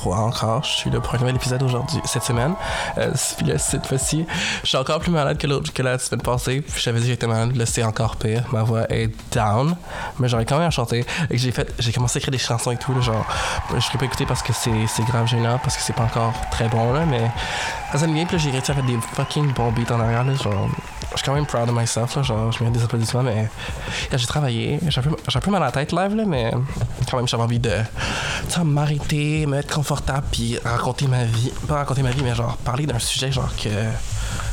3 encore. Je suis un nouvel épisode aujourd'hui, cette semaine. Euh, cette fois-ci, je suis encore plus malade que, que la semaine passée. Puis j'avais dit que j'étais malade, là c'est encore pire. Ma voix est down. Mais j'aurais quand même à chanter. Et j'ai fait, j'ai commencé à écrire des chansons et tout. Là, genre, je pas écouter parce que c'est, grave gênant, parce que c'est pas encore très bon, là. Mais ça sonne bien. Puis j'ai réussi à faire des fucking bons beats en arrière, là. Genre, je suis quand même proud of myself, là, genre, je mérite des applaudissements, mais j'ai travaillé, j'ai un, peu, mal à la tête live, là, mais quand même, j'avais envie de m'arrêter, me mettre confortable, puis raconter ma vie, pas raconter ma vie, mais genre parler d'un sujet, genre que,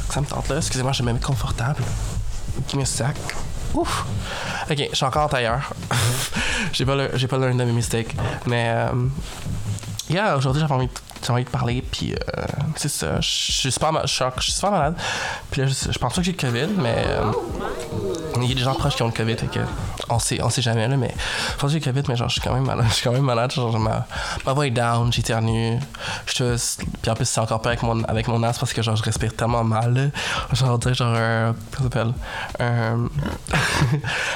ça me tente là, excusez-moi, je vais me confortable. Give me sac. Ouf! Ok, je suis encore en tailleur. j'ai pas le, pas de mes mistakes, mais euh, yeah, aujourd'hui, j'avais envie de j'ai envie de parler, puis euh, c'est ça. Je suis super, super malade. Puis là, je, pense pas que j'ai le COVID, mais euh, il y a des gens proches qui ont le COVID, fait que on sait, on sait jamais, mais je pense que j'ai le COVID, mais genre, je suis quand même malade. Je suis quand même malade, genre, ma, ma voix est down, j'éternue, je Puis en plus, c'est encore pire avec mon, avec mon asthme parce que genre, je respire tellement mal, là. Genre, dire, genre, un. S'appelle?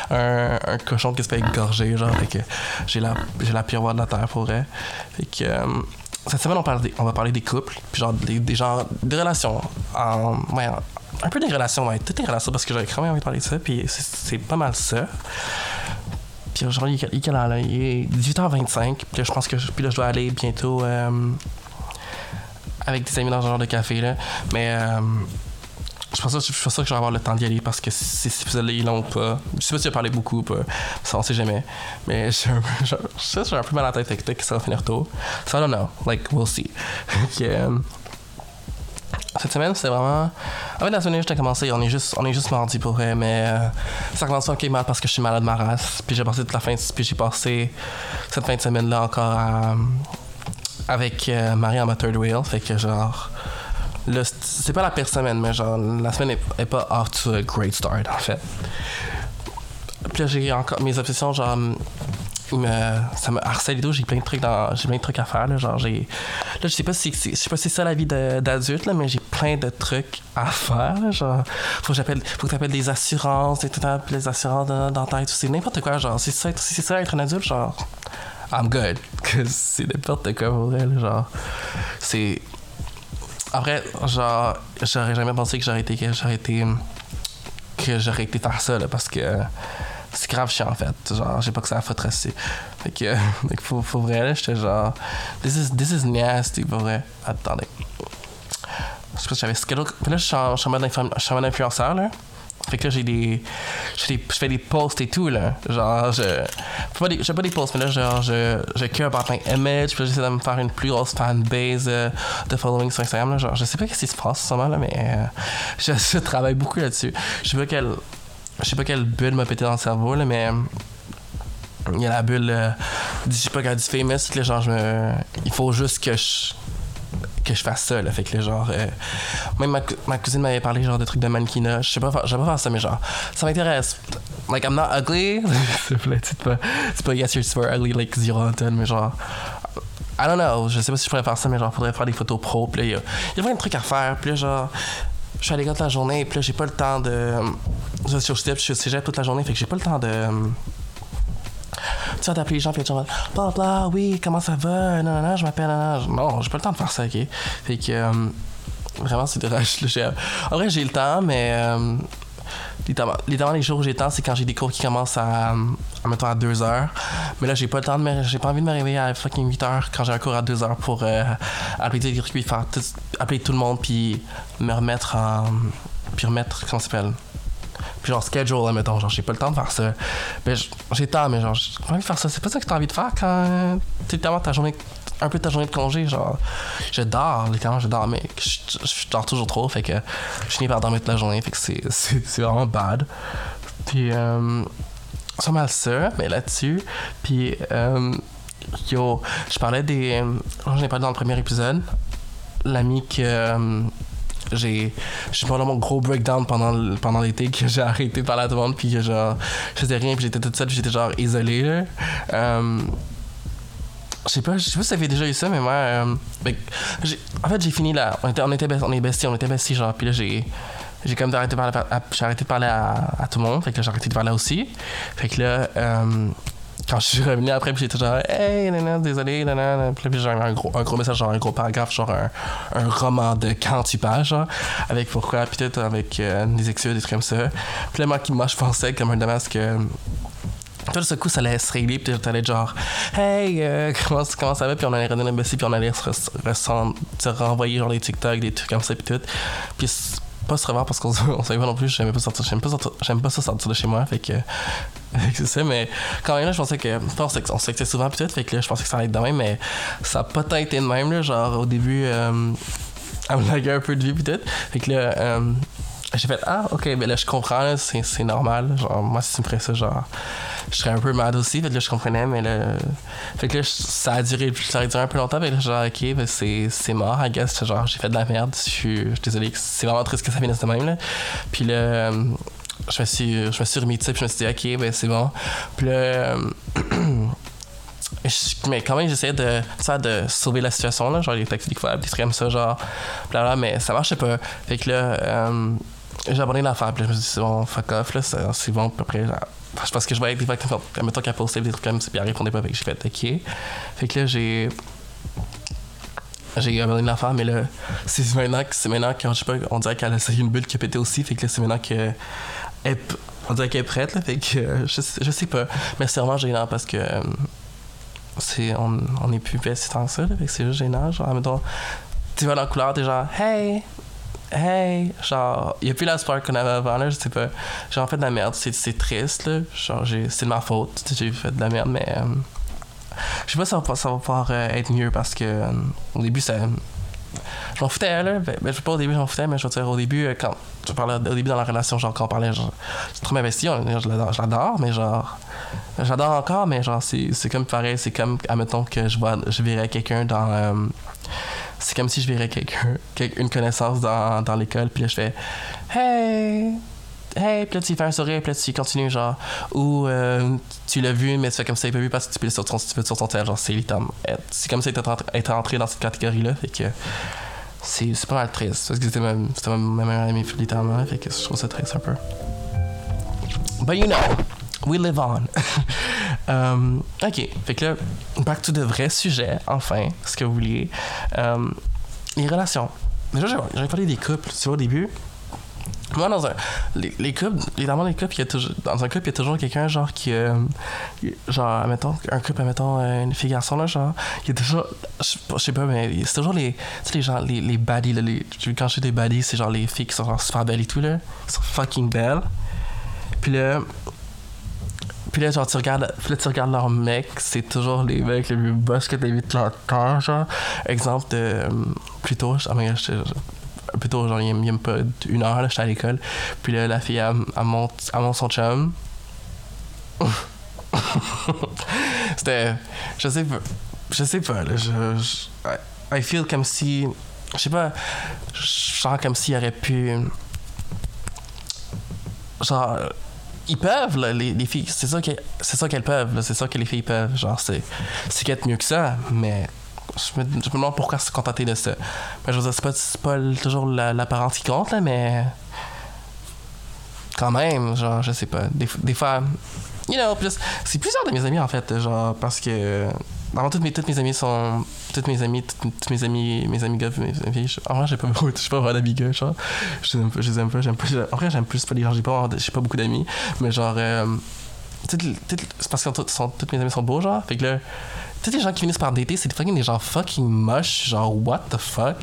Un, un, cochon qui se fait égorger, genre, fait que j'ai la, j'ai la pire voix de la terre pour vrai. Fait que. Euh, cette semaine, on, parle on va parler des couples, puis genre des, des des relations. Un peu des relations, ouais, toutes les relations, parce que j'avais quand même envie de parler de ça, puis c'est pas mal ça. Puis aujourd'hui, il, il, il est 18h25, puis là, je pense que puis là, je dois aller bientôt euh, avec des amis dans un genre de café, là. Mais. Euh, je pense, je pense que je vais avoir le temps d'y aller parce que si épisode-là est long ou pas. Je sais pas si j'ai parlé beaucoup ou pas. Ça, on sait jamais. Mais je suis un peu mal à la tête avec que ça va finir tôt. So I don't know. Like, we'll see. Euh, cette semaine, c'est vraiment. En fait, la semaine j'ai commencé, on est juste, on est juste mardi pour vrai, mais euh, ça commence ok mal parce que je suis malade de ma race. Puis j'ai passé toute la fin, puis j'ai passé cette fin de semaine-là encore à, avec euh, Marie en ma third wheel. Fait que genre c'est pas la semaine, mais genre, la semaine est, pas off to a great start, en fait. Puis j'ai encore mes obsessions, genre, me, ça me harcèle et tout, j'ai plein de trucs dans, j'ai plein de trucs à faire, là, genre, j'ai, là, je sais pas si, je sais pas si c'est ça la vie d'adulte, là, mais j'ai plein de trucs à faire, là, genre, faut que j'appelle, faut que t'appelles des assurances, et tout, les assurances dentaires, tout, c'est n'importe quoi, genre, c'est ça, c'est ça être un adulte, genre, I'm good, que c'est n'importe quoi pour elle, genre, c'est, après, genre, j'aurais jamais pensé que j'aurais été, que j'aurais été, que j'aurais été faire ça, là, parce que c'est grave chiant, en fait. Genre, j'ai pas que ça à foutre assez. Fait que, fait faut, faut vrai, là, j'étais genre, this is, this is nasty, pour vrai. Attendez. Je sais pas si j'avais schedule. Là, je suis en mode influenceur, là. Fait que là, j'ai des, Je fais des posts et tout, là. Genre, je. Pas des, fais pas des posts, mais là, genre, je, je care about my image. Puis j'essaie de me faire une plus grosse fanbase euh, de following sur Instagram, là. Genre, je sais pas ce qui se passe, en là, mais euh, je, travaille beaucoup là-dessus. Je sais pas quelle. Je sais pas quelle bulle m'a pété dans le cerveau, là, mais. Il y a la bulle. Euh, je sais pas, quand du famous, là, genre, je me. Il faut juste que je que je fasse ça là. Fait que genre euh, même ma, ma cousine m'avait parlé genre de trucs de mannequinat. Je sais pas je pas faire ça mais genre ça m'intéresse. Like I'm not ugly. S'il te plaît c'est pas c'est pas yes you're super ugly like zero Anton mais genre I don't know. Je sais pas si je pourrais faire ça mais genre faudrait faire des photos pro puis là il y a, y a plein de trucs à faire puis là genre je suis à l'école toute la journée puis là j'ai pas le temps de je suis au cégep je suis au toute la journée fait que j'ai pas le temps de tu vas t'appeler les gens, puis tu vas bla bla, oui, comment ça va, non, non, non, je m'appelle, non, non, j'ai pas le temps de faire ça, ok? Fait que, euh, vraiment, c'est de En vrai, j'ai le temps, mais. Euh, littéralement, les jours où j'ai le temps, c'est quand j'ai des cours qui commencent à, à à 2 heures. Mais là, j'ai pas le temps de j'ai pas envie de me réveiller à fucking 8 heures quand j'ai un cours à 2 heures pour euh, appeler tout, appeler tout le monde, puis me remettre en. Puis remettre, comment ça s'appelle? Puis genre, schedule, là, mettons, genre, j'ai pas le temps de faire ça. Mais j'ai le temps, mais genre, j'ai pas envie de faire ça. C'est pas ça que t'as envie de faire quand tu tellement ta journée, un peu ta journée de congé, genre, je dors, littéralement, je dors, mais je, dors toujours trop, fait que je finis par dormir toute la journée, fait que c'est vraiment bad. Puis, euh, c'est mal ça, mais là-dessus, puis, euh, yo, je parlais des. Euh, j'en ai parlé dans le premier épisode, l'ami que. J'ai j'ai mon gros breakdown pendant pendant l'été que j'ai arrêté de parler à tout le monde puis que genre je faisais rien puis j'étais toute seule j'étais genre isolé euh, je sais pas je sais pas si ça fait déjà eu ça mais moi euh, ben, en fait j'ai fini là on était on était on est on était besties genre puis là j'ai j'ai comme arrêté de parler à, j'ai arrêté de parler à, tout le monde. Fait que là, j'ai arrêté de parler aussi. Fait que là, euh, quand je suis revenu après, j'étais genre, hey, nana, désolé, nana. Puis j'ai un gros, un gros message, genre un gros paragraphe, genre un, un roman de 48 pages, avec pourquoi, puis peut-être avec euh, des excuses, des trucs comme ça. Puis là, moi, moi je pensais comme un dommage que tout ce coup, ça allait se régler, puis t'allais genre, hey, euh, comment, comment, ça va? Puis on allait redonner un bessie, puis on allait se, se, renvoyer genre des TikTok, des trucs comme ça, puis tout. Puis pas se revoir parce qu'on savait pas non plus, j'aimais pas sortir, j'aime pas, j'aime pas ça sortir de chez moi, fait que, c'est ça, mais quand même là, je pensais que, on c'était souvent, tout, fait que là, je pensais que ça allait être de même, mais ça a pas tant été de même, là, genre au début, euh, elle me laguait un peu de vie, tout, fait que là, euh, j'ai fait ah ok mais là je comprends c'est normal genre moi si tu me ferais ça genre je serais un peu mad aussi fait que là je comprenais mais là fait que là ça a duré ça a duré un peu longtemps mais là genre ok ben c'est c'est mort I guess genre j'ai fait de la merde je suis désolé c'est vraiment triste que ça finisse de même là. Puis là euh, je me suis je me suis remis de je me suis dit ok ben c'est bon puis là euh, mais quand même j'essayais de de sauver la situation là genre les taxis des des trucs comme ça genre bla mais ça marchait pas fait que là euh, j'ai abonné l'affaire, puis je me suis dit, c'est bon, fuck off, là, c'est bon, puis après, je pense que je voyais des fois, mettons qu'elle postait des trucs comme ça, puis elle répondait pas, fait que j'ai fait, ok. Fait que là, j'ai. J'ai abonné l'affaire, mais là, c'est maintenant, c'est maintenant quand je sais on dirait qu'elle a essayé une bulle qui a pété aussi, fait que là, c'est maintenant que. On dirait qu'elle est prête, là, fait que je, je sais pas. Mais c'est vraiment gênant parce que. c'est, on, on est plus si tant que ça, là, fait que c'est juste gênant, genre, mettons, tu vois la couleur, t'es genre, hey, hey, genre, il n'y a plus la spark qu'on avait avant, là, je sais pas. J'ai en fait de la merde, c'est triste, là. Genre, c'est de ma faute, j'ai fait de la merde, mais. Euh, je sais pas si ça va, ça va pouvoir euh, être mieux parce que euh, au début, ça. Je m'en foutais, là. Ben, ben, je sais pas au début, je m'en foutais, mais je veux dire, au début, quand. Je parlais au début dans la relation, genre, quand on parlait, genre. C'est trop investi, je l'adore, mais genre. J'adore encore, mais genre, c'est comme pareil, c'est comme, admettons que je vois, je verrais quelqu'un dans c'est comme si je verrais quelqu'un, une connaissance dans, dans l'école, puis là, je fais Hey! Hey, puis là, tu fais un sourire, puis là, tu continues, genre, ou euh, tu l'as vu, mais tu fais comme ça, il pas vu parce que tu peux sur ton, tu sur ton tel, genre, c'est. C'est comme ça que être entré dans cette catégorie-là, fait que c'est pas mal triste, parce que c'était ma, ma, ma meilleure amie, littéralement, fait que je trouve ça triste un peu. But you know, we live on. Um, ok, fait que là, back to de vrais sujets, enfin, ce que vous vouliez. Um, les relations. Déjà, j'avais parlé des couples, tu vois, au début. Moi, dans un. Les, les couples, évidemment, les couples, il y a toujours, dans un couple, il y a toujours quelqu'un, genre, qui. Euh, genre, mettons, un couple, mettons, euh, une fille garçon, là, genre, il y a toujours. Je sais pas, mais c'est toujours les. Tu sais, les gens, les, les baddies, là, les, quand je dis des baddies, c'est genre les filles qui sont genre super belles et tout, là. Qui sont fucking belles. Puis là, puis là, genre, tu regardes, puis là, tu regardes leur mec, c'est toujours les mecs les plus boss que t'as vu de leur temps, genre. Exemple de. Euh, plutôt, oh my gosh, plutôt, genre, il a pas une heure, là, j'étais à l'école. Puis là, la fille, elle, elle, monte, elle monte son chum. C'était. Je sais pas. Je sais pas, là. Je. je I feel comme si. Je sais pas. Je sens comme s'il aurait pu. Genre ils peuvent, les, les, filles. C'est ça qu'elles peuvent. C'est ça que les filles peuvent. Genre, c'est qu'être mieux que ça, mais je me, demande pourquoi se contenter de ça. Mais je veux dire, c'est pas, pas toujours l'apparence qui compte, là, mais. Quand même, genre, je sais pas. Des, des fois. You know, c'est plusieurs de mes amis, en fait, genre, parce que avant toutes mes, toutes mes amies sont. Toutes mes amies, toutes, mes amis, mes amis gars, mes amis. En vrai, j'ai pas beaucoup, pas vraiment d'amis gars, genre. Je les aime pas, je les aime pas, j'aime pas. En vrai, j'aime plus pas les gens, j'ai pas, j'ai pas beaucoup d'amis. Mais genre, euh, c'est parce que toutes mes amis sont beaux, genre. Fait que là, tous les gens qui finissent par dater, c'est fucking des gens fucking moches, genre, what the fuck?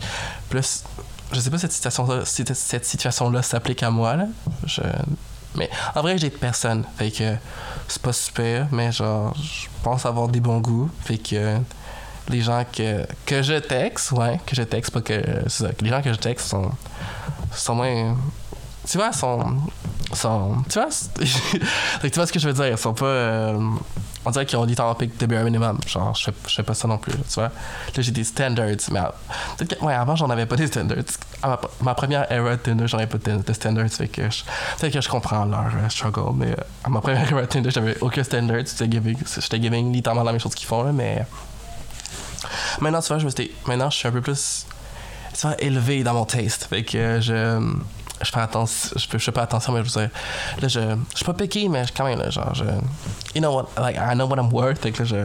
Plus, je sais pas si cette situation-là, cette, situation-là s'applique à moi, là. Je mais en vrai, j'ai personne. Fait que c'est pas super, mais genre, je pense avoir des bons goûts. Fait que les gens que, que je texte, ouais, que je texte, pas que. Que les gens que je texte sont, sont moins. Tu vois, sont. sont tu vois, tu vois ce que je veux dire? Ils sont pas. Euh, on dirait qu'ils ont dit en pic de bare minimum. Genre, je fais, pas ça non plus, tu vois. Là, j'ai des standards, mais ouais, avant, j'en avais pas des standards. À ma, première era de Tinder, j'en avais pas de, standards, fait que peut-être que je comprends leur euh, struggle, mais euh, à ma première era de Tinder, j'avais aucun standard. J'étais giving, giving littéralement la même chose qu'ils font, mais. Maintenant, tu vois, je me suis, maintenant, je suis un peu plus, tu vois, élevé dans mon taste. Fait que je je fais attention, je fais, je fais pas attention, mais je veux dire, là, je, je suis pas piqué, mais quand même, là, genre, je, you know what, like, I know what I'm worth, fait que là, je,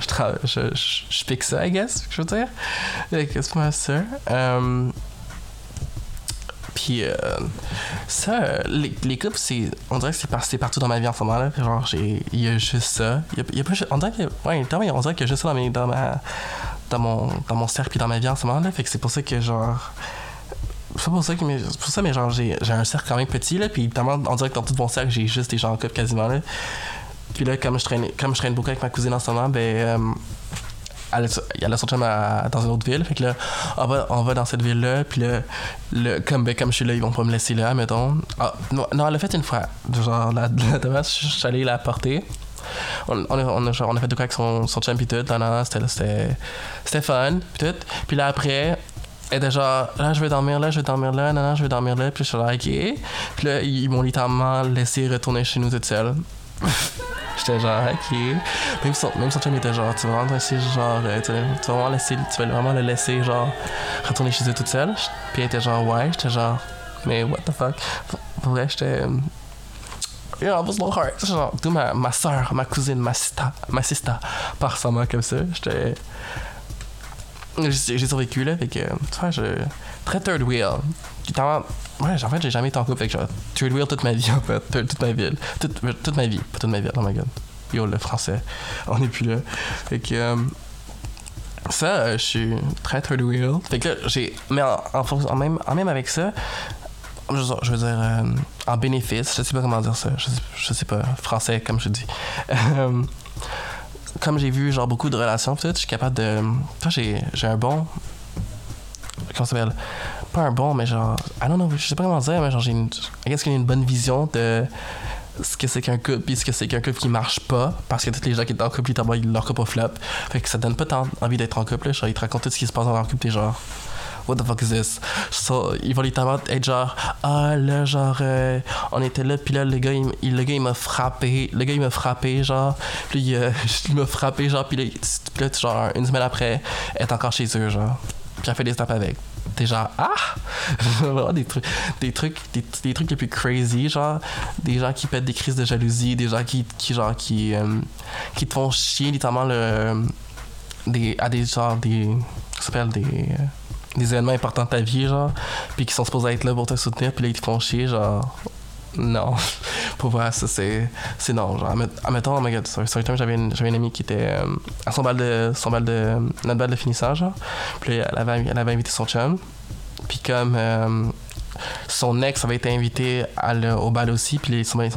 je, je, je, je pique ça, I guess, je veux dire. C'est pas ça. Um, puis euh, ça, euh, les, les clips, c'est, on dirait que c'est, par- partout dans ma vie en ce moment là. Genre, il y a juste ça. Y a, y a pas, on dirait que, ouais, on dirait qu'il y a juste ça dans, mes, dans ma, dans mon, dans mon cercle puis dans ma vie en ce moment là. Fait que c'est pour ça que genre, c'est pas pour ça que, mais, pour ça mais genre j'ai, un cercle quand même petit là. Puis tellement, on dirait que dans tout mon cercle j'ai juste des gens en couple quasiment là. Puis là, comme je traîne, comme je traîne beaucoup avec ma cousine en ce moment, ben euh, elle, a son chum dans une autre ville. Fait que là, on va, on va dans cette ville-là. Puis là, le, comme, ben, comme je suis là, ils vont pas me laisser là, mettons. Ah, non, non, elle l'a fait une fois. Genre, la, la demande, je suis allé la porter. On, on, a, fait de quoi avec son, son chum pis tout. C'était, c'était fun. Pis tout. Puis là, après, elle était genre, là, je vais dormir là, je vais dormir là, non, non, je vais dormir là. Puis je suis là, ok. Puis là, ils m'ont littéralement laissé retourner chez nous toute seule. J'étais genre, ok. Même son, même son chum était genre, tu vas vraiment laisser, genre, euh, tu, vas- vraiment laisser, tu vas vraiment le laisser, genre, retourner chez eux toute seule. Puis elle était genre, ouais, j'étais genre, mais what the fuck. Pour- Pour vrai, j'étais. euh, Yeah, it was a little Genre, d'où ma, ma soeur, ma cousine, ma sista, ma sista, par sa main comme ça. J'étais. J'ai survécu là, fait que, tu vois, je. Très third wheel. Ouais, en fait, j'ai jamais été en couple, fait que genre, third wheel toute ma vie, en fait. Toute ma vie. Toute, toute ma vie. Pas toute ma vie, oh my god. Yo, le français. On est plus là. Fait que. euh, ça, euh, je suis très third wheel. Fait que là, j'ai. Mais en, en, même, en même avec ça, je, veux dire, euh, en bénéfice, je sais pas comment dire ça. Je sais, je sais pas. Français, comme je dis. Comme j'ai vu, genre, beaucoup de relations, je suis capable de. Toi, j'ai un bon. Comment ça s'appelle? Pas un bon, mais genre. I don't know, je sais pas comment dire, mais genre, j'ai une. Guess qu'il y a une bonne vision de ce que c'est qu'un couple puis ce que c'est qu'un couple qui marche pas parce que tous les gens qui sont en couple ils leur couple au flop fait que ça donne pas tant envie d'être en couple là. genre ils te racontent tout ce qui se passe dans leur couple t'es genre what the fuck is this? So, ils vont littéralement être genre ah là genre euh, on était là puis là le gars il, il- le gars il m'a frappé le gars il m'a frappé genre puis euh, il m'a frappé genre puis là, là, genre une semaine après elle encore chez eux genre puis elle fait des snaps avec. T'es genre ah! Des trucs des trucs des, trucs les plus crazy genre des gens qui pètent des crises de jalousie des gens qui, qui genre qui euh, qui te font chier littéralement le des à des genre des s'appelle des euh, des événements importants de ta vie genre puis qui sont supposés être là pour te soutenir puis là ils te font chier genre non. Pour voir ça c'est c'est non genre admet- admettons oh my god sur, sur un time, j'avais une, une amie qui était euh, à son bal de son bal de notre bal de finissage genre puis elle avait, elle avait invité son chum puis comme euh, son ex avait été invité au bal aussi, puis son, ex,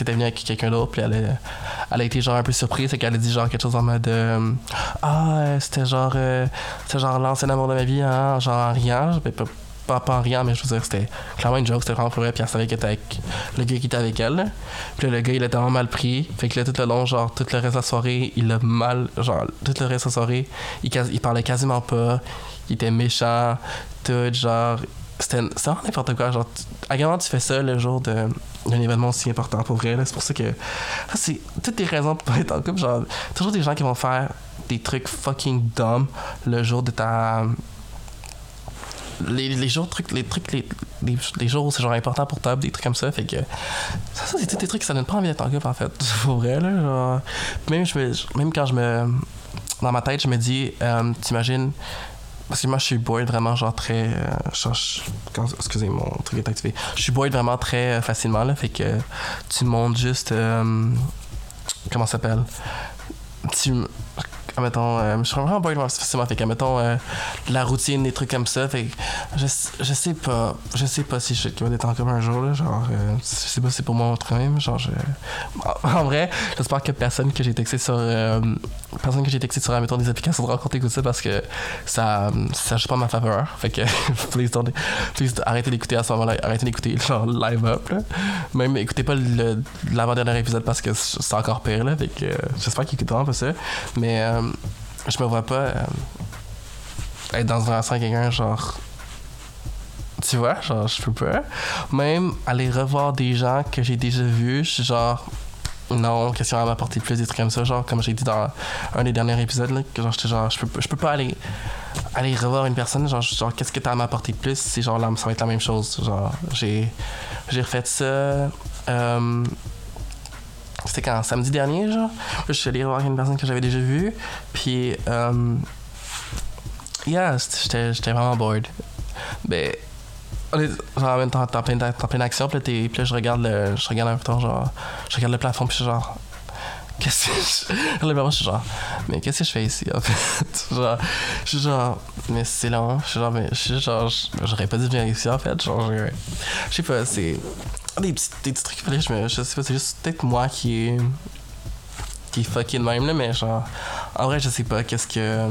était venu avec quelqu'un d'autre, puis elle a, elle été genre un peu surprise, c'est qu'elle a dit genre quelque chose en mode euh, Ah, euh, c'était genre, euh, genre l'ancien amour de ma vie, hein, genre en riant, pas, pas, pas en mais je veux dire, c'était clairement une joke, c'était vraiment pour vrai, puis elle savait qu'elle était avec le gars qui était avec elle. Puis le gars, il a tellement mal pris, fait que là, tout le long, genre, tout le reste de la soirée, il a mal, genre, tout le reste de la soirée, il parlait quasiment pas, il était méchant, tout, genre, c'était vraiment n'importe quoi. Genre, à quel moment tu fais ça le jour d'un événement aussi important pour vrai? C'est pour ça que. c'est toutes les raisons pour être en couple. Genre, toujours des gens qui vont faire des trucs fucking dumb le jour de ta. Les, les jours, trucs, les trucs, les, les, c'est genre important pour toi, des trucs comme ça. Fait que. Ça, c'est tous des trucs ça donne pas envie d'être en couple en fait. Pour vrai, là. Genre, même, je me, même quand je me. Dans ma tête, je me dis, euh, t'imagines. Parce que moi, je suis bored vraiment, genre très. euh, excusez, mon truc est activé. Je suis bored vraiment très euh, facilement, là. Fait que tu montes juste. euh, comment ça s'appelle? Tu. Mettons, euh, je suis vraiment vraiment facilement. Fait que, mettons, euh, la routine, des trucs comme ça. Fait que je, je sais pas. Je sais pas si je suis capable d'être en commun un jour, là. Genre, euh, je sais pas si c'est pour moi autre même. Genre, je. En, vrai, j'espère que personne que j'ai texté sur. euh, personne que j'ai texté sur, mettons, des applications de rencontre écoute ça parce que ça, ça joue pas en ma faveur. Fait que, please, don't, please, arrêtez d'écouter à ce moment-là. Arrêtez d'écouter, genre, live up, là. Même, écoutez pas l'avant-dernier épisode parce que c'est encore pire, là. Fait que, euh, j'espère qu'ils écoutent vraiment pas ça. Mais, euh, je me vois pas euh, être dans une relation avec quelqu'un, genre. Tu vois, genre, je peux pas. Même aller revoir des gens que j'ai déjà vus, je suis genre. non, question à m'apporter plus, des trucs comme ça, genre, comme j'ai dit dans un des derniers épisodes, là, que genre, j'étais genre, je peux, je peux pas aller, aller revoir une personne, genre, genre qu'est-ce que t'as à m'apporter plus, c'est genre, là, ça va être la même chose, genre, j'ai, j'ai refait ça, euh, c'était quand, samedi dernier, genre, je suis allé revoir une personne que j'avais déjà vue, puis, euh, yeah, j'étais, vraiment bored. Ben, genre en même temps en pleine, plein d'action puis là, puis là je regarde le je regarde un peu genre je regarde le plafond puis je suis genre qu'est-ce que je je suis genre mais qu'est-ce que je fais ici en fait? Genre je suis genre mais c'est long je suis genre mais je genre j'aurais pas dû venir ici en fait genre je sais pas c'est des petits, des petits trucs je, me, je sais pas c'est juste peut-être moi qui qui est fucking même là mais genre en vrai je sais pas qu'est-ce que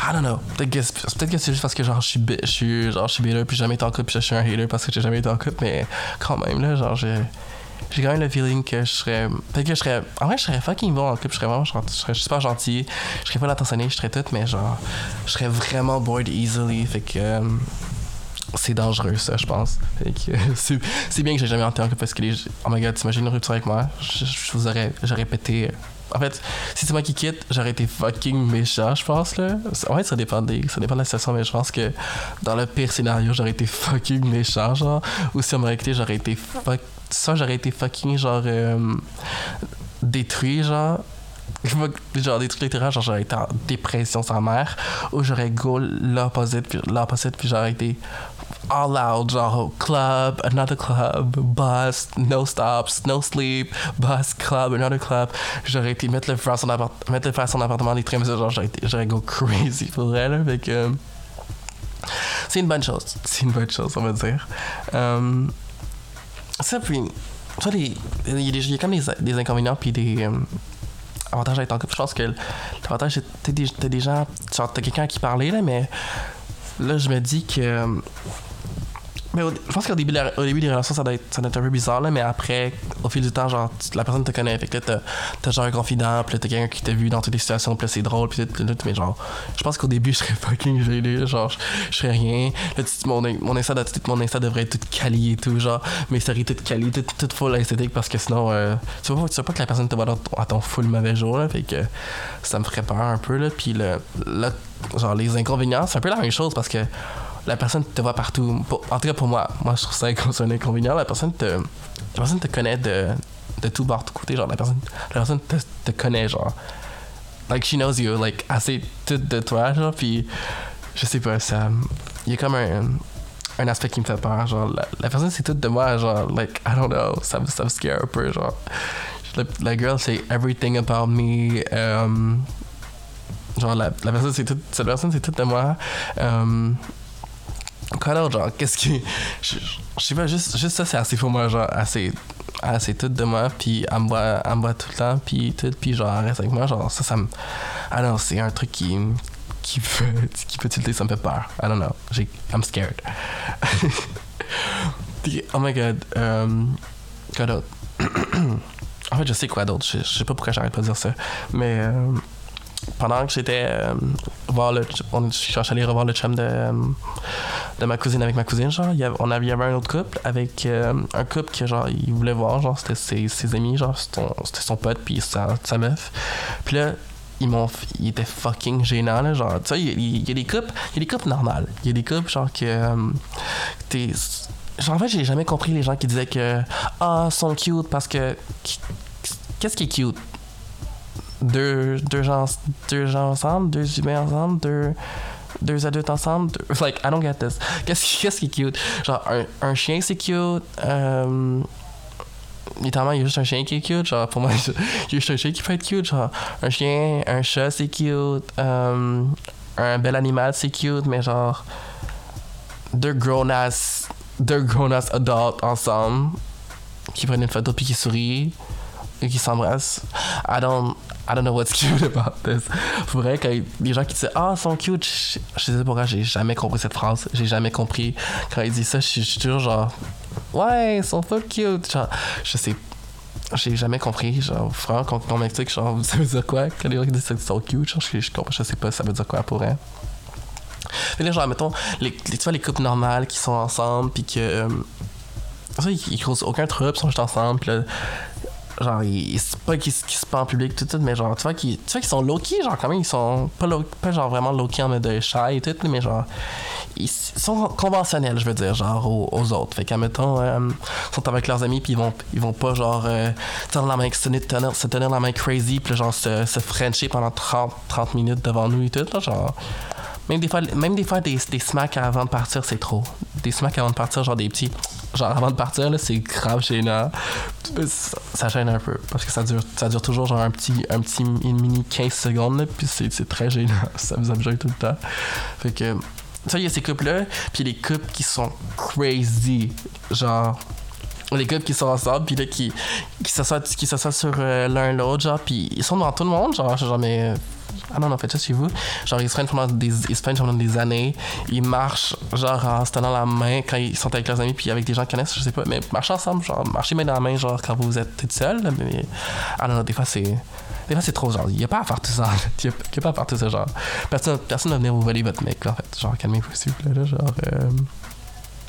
I don't know. Peut-être que, c'est juste parce que genre je suis je suis genre je suis puis j'ai jamais été en couple puis je suis un hater parce que j'ai jamais été en couple mais quand même là genre j'ai j'ai quand même le feeling que je serais peut-être que je serais en vrai je serais fucking bon en couple je serais vraiment je serais super gentil je serais pas l'attentionné je serais tout mais genre je serais vraiment bored easily fait que euh, c'est dangereux ça je pense fait que c'est bien que j'ai jamais été en couple parce que les oh my god t'imagines une rupture avec moi je, vous aurais j'aurais pété en fait, si c'est moi qui quitte, j'aurais été fucking méchant, je pense, là. En fait, ça dépend, ça dépend de la situation, mais je pense que dans le pire scénario, j'aurais été fucking méchant, genre. Ou si on m'aurait quitté, j'aurais été fuck... Ça, j'aurais été fucking, genre, euh, détruit, genre. genre des trucs littéraires, genre j'aurais été en dépression sans mère, ou j'aurais go l'opposite, puis l'opposite, puis j'aurais été all out, genre club, another club, bus, no stops, no sleep, bus, club, another club. J'aurais été mettre le à son, appart mettre le à son appartement, des trucs genre j'aurais, go crazy pour elle, avec euh, c'est une bonne chose. C'est une bonne chose, on va dire. Um, ça, puis, il y, a comme des, des inconvénients, puis des. Um, avantages à être en couple. Je pense que l'avantage, c'est que t'as des gens. Genre, t'as quelqu'un qui parlait, là, mais là, je me dis que mais je pense qu'au début, au début des relations, ça doit, être, ça doit être un peu bizarre, là, mais après, au fil du temps, genre, la personne te connaît. Fait que là, t'as, genre un confident, puis là, t'as quelqu'un qui t'a vu dans toutes les situations, puis là, c'est drôle, puis tout, mais genre, je pense qu'au début, je serais fucking gêné, genre, je, serais rien. Là, mon, mon, Insta, mon Insta devrait être tout quali et tout, genre, mes stories toutes quali, tout, tout full esthétique, parce que sinon, euh, tu, vois, tu vois pas que la personne te voit dans ton, à ton full mauvais jour, là, fait que ça me ferait peur un peu, là, puis là, genre, les inconvénients, c'est un peu la même chose, parce que la personne te voit partout. en tout cas, pour moi, moi, je trouve ça un inconvénient. La personne te, la personne te connaît de, de tout bord, de côté. Genre, la personne, la personne te, te connaît, genre. Like, she knows you, like, assez tout de toi, genre. Puis, je sais pas, ça. Il y a comme un, un aspect qui me fait peur. Genre, la, personne, c'est tout de moi, genre, like, I don't know, ça, ça me scare un peu, genre. La, girl, c'est everything about me. Um, genre, la, la personne, c'est tout, cette personne, c'est tout de moi. Um, Quoi d'autre, genre, qu'est-ce qui. Je, sais pas, juste, juste ça, c'est assez pour moi, genre, assez. assez tout de moi, puis elle me voit, tout le temps, puis tout, puis genre, elle reste avec moi, genre, ça, ça me. Ah non, c'est un truc qui. qui peut. qui peut tilter, ça me fait peur. I don't know. J'ai, I'm scared. oh my god. Um, quoi d'autre? en fait, je sais quoi d'autre. Je, je sais pas pourquoi j'arrête pas de dire ça. Mais. Euh, pendant que j'étais euh, voir le on, suis allé revoir le chum de, euh, de ma cousine avec ma cousine genre il y avait, on avait, y avait un autre couple avec euh, un couple que genre voulait voir genre c'était ses, ses, amis genre c'était son pote puis sa, sa meuf. Puis là ils m'ont ils étaient fucking gênants là genre tu sais il, y a des couples il y a des couples normales. Il y a des couples genre que t'es genre en fait j'ai jamais compris les gens qui disaient que ah sont cute parce que qu'est-ce qui est cute deux, gens, deux gens ensemble, deux humains ensemble, deux, deux adultes ensemble. Deux, like, I don't get this. Qu'est-ce, qu'est-ce qui est cute? Genre, un, un chien, c'est cute. Euh, littéralement, il y a juste un chien qui est cute. Genre, pour moi, il y a juste un chien qui peut être cute. Genre, un chien, un chat, c'est cute. Euh, un bel animal, c'est cute. Mais genre, deux grown-ass, deux grown-ass adultes ensemble qui prennent une photo puis qui sourient et qui s'embrassent. I don't, I don't know what's cute about this. Vrai, quand les gens qui disent Ah, ils sont cute, je, sais pas pourquoi j'ai jamais compris cette phrase. J'ai jamais compris. Quand ils disent ça, je suis toujours genre Ouais, ils sont full cute. Genre, je sais j'ai jamais compris, genre, vraiment, quand on m'explique, genre, ça veut dire quoi? Quand les gens disent qu'ils sont cute, je, je, je, sais pas, ça veut dire quoi pour eux. Mais là, genre, mettons, les, tu vois, les couples normales qui sont ensemble, puis que. Euh, ça, ils, ils causent aucun trouble, ils sont juste ensemble, puis là, genre, ils, c'est pas qu'ils qu'ils se parlent en public, tout, tout, mais genre, tu vois qu'ils tu vois qu'ils sont low-key, genre, quand même, ils sont pas, low, pas genre vraiment low-key en mode shy et tout, mais genre, ils sont conventionnels, je veux dire, genre, aux, autres. Fait qu'admettons, euh, ils sont avec leurs amis, puis ils vont, ils vont pas, genre, euh, la main, se tenir, la main crazy, puis genre, se, frencher pendant 30, 30 minutes devant nous et tout, genre. Même des fois, même des, fois des, smacks avant de partir, c'est trop. Des smacks avant de partir, genre des petits. Genre avant de partir, là, c'est grave gênant. Ça, gêne un peu. Parce que ça dure, ça dure toujours genre un petit, un petit une mini 15 secondes, là, puis c'est très gênant. Ça vous abjure tout le temps. Fait que. Ça, il y a ces couples-là, puis les couples qui sont crazy. Genre les couples qui sont ensemble puis là qui qui s'assoient qui sur euh, l'un l'autre genre puis ils sont devant tout le monde genre genre mais ah non non faites ça chez vous genre ils se prennent pendant des ils prennent pendant des années ils marchent genre en se tenant la main quand ils sont avec leurs amis puis avec des gens qu'ils connaissent je sais pas mais marcher ensemble genre marcher main dans la main genre quand vous êtes tout seul mais ah non non des fois c'est des fois c'est trop genre il y a pas à faire tout ça il y a, a pas à faire tout ça genre personne personne va venir vous voler votre mec en fait genre calmez-vous s'il vous plaît là genre euh,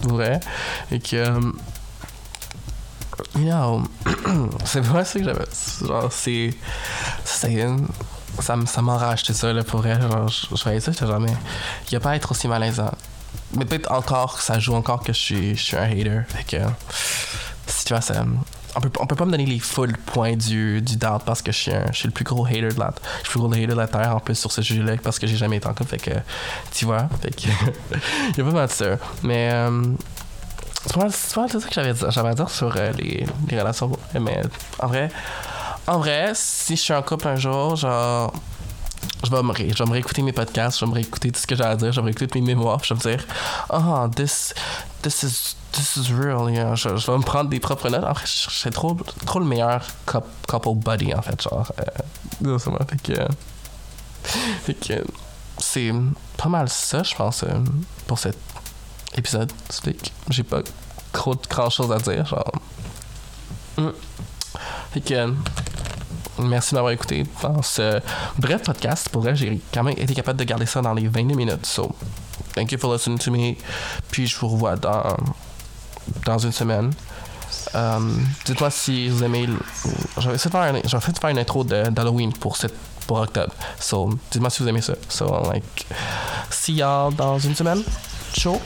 vrai et que euh, You know, c'est pas ça que j'avais. Genre, c'est. C'est. Ça, ça m'enrage tout ça, là, pour vrai. Genre, je je voyais ça, j'étais jamais. Il a pas à être aussi malaisant. Mais peut-être encore, ça joue encore que je suis, je suis un hater. Fait que. Si tu vois, ça. On peut, on peut pas me donner les full points du, du doubt parce que je suis, un- je suis le plus gros hater de la, je suis le plus gros hater de la Terre en plus sur ce sujet-là parce que j'ai jamais été en couple. Fait que. Tu vois? Fait que. Il a pas mal de ça. Mais. euh, c'est ça que j'avais à dire sur euh, les, les relations. Mais en vrai, en vrai, si je suis en couple un jour, genre, je vais me, ré- je vais me mes podcasts, je vais me tout ce que j'ai à dire, je vais me mes mémoires, je vais me dire, ah, this, this is, this is real. know. Je, vais me prendre des propres notes. En vrai, je serais trop, trop le meilleur coup- couple buddy, en fait, genre. Euh, fait que. Fait que. C'est pas mal ça, je pense, euh, pour cet épisode. J'ai pas trop grand chose à dire, genre. Mm. Fait que. Merci de m'avoir écouté dans ce bref podcast. Pour vrai, j'ai quand même été capable de garder ça dans les 22 minutes. So, thank you for listening to me. Puis je vous revois dans, dans une semaine. Um, Dites-moi si vous aimez. J'avais essayé de faire, une intro d'Halloween pour, cette, pour octobre. So, dites-moi si vous aimez ça. So, like, see y'all dans une semaine. Ciao.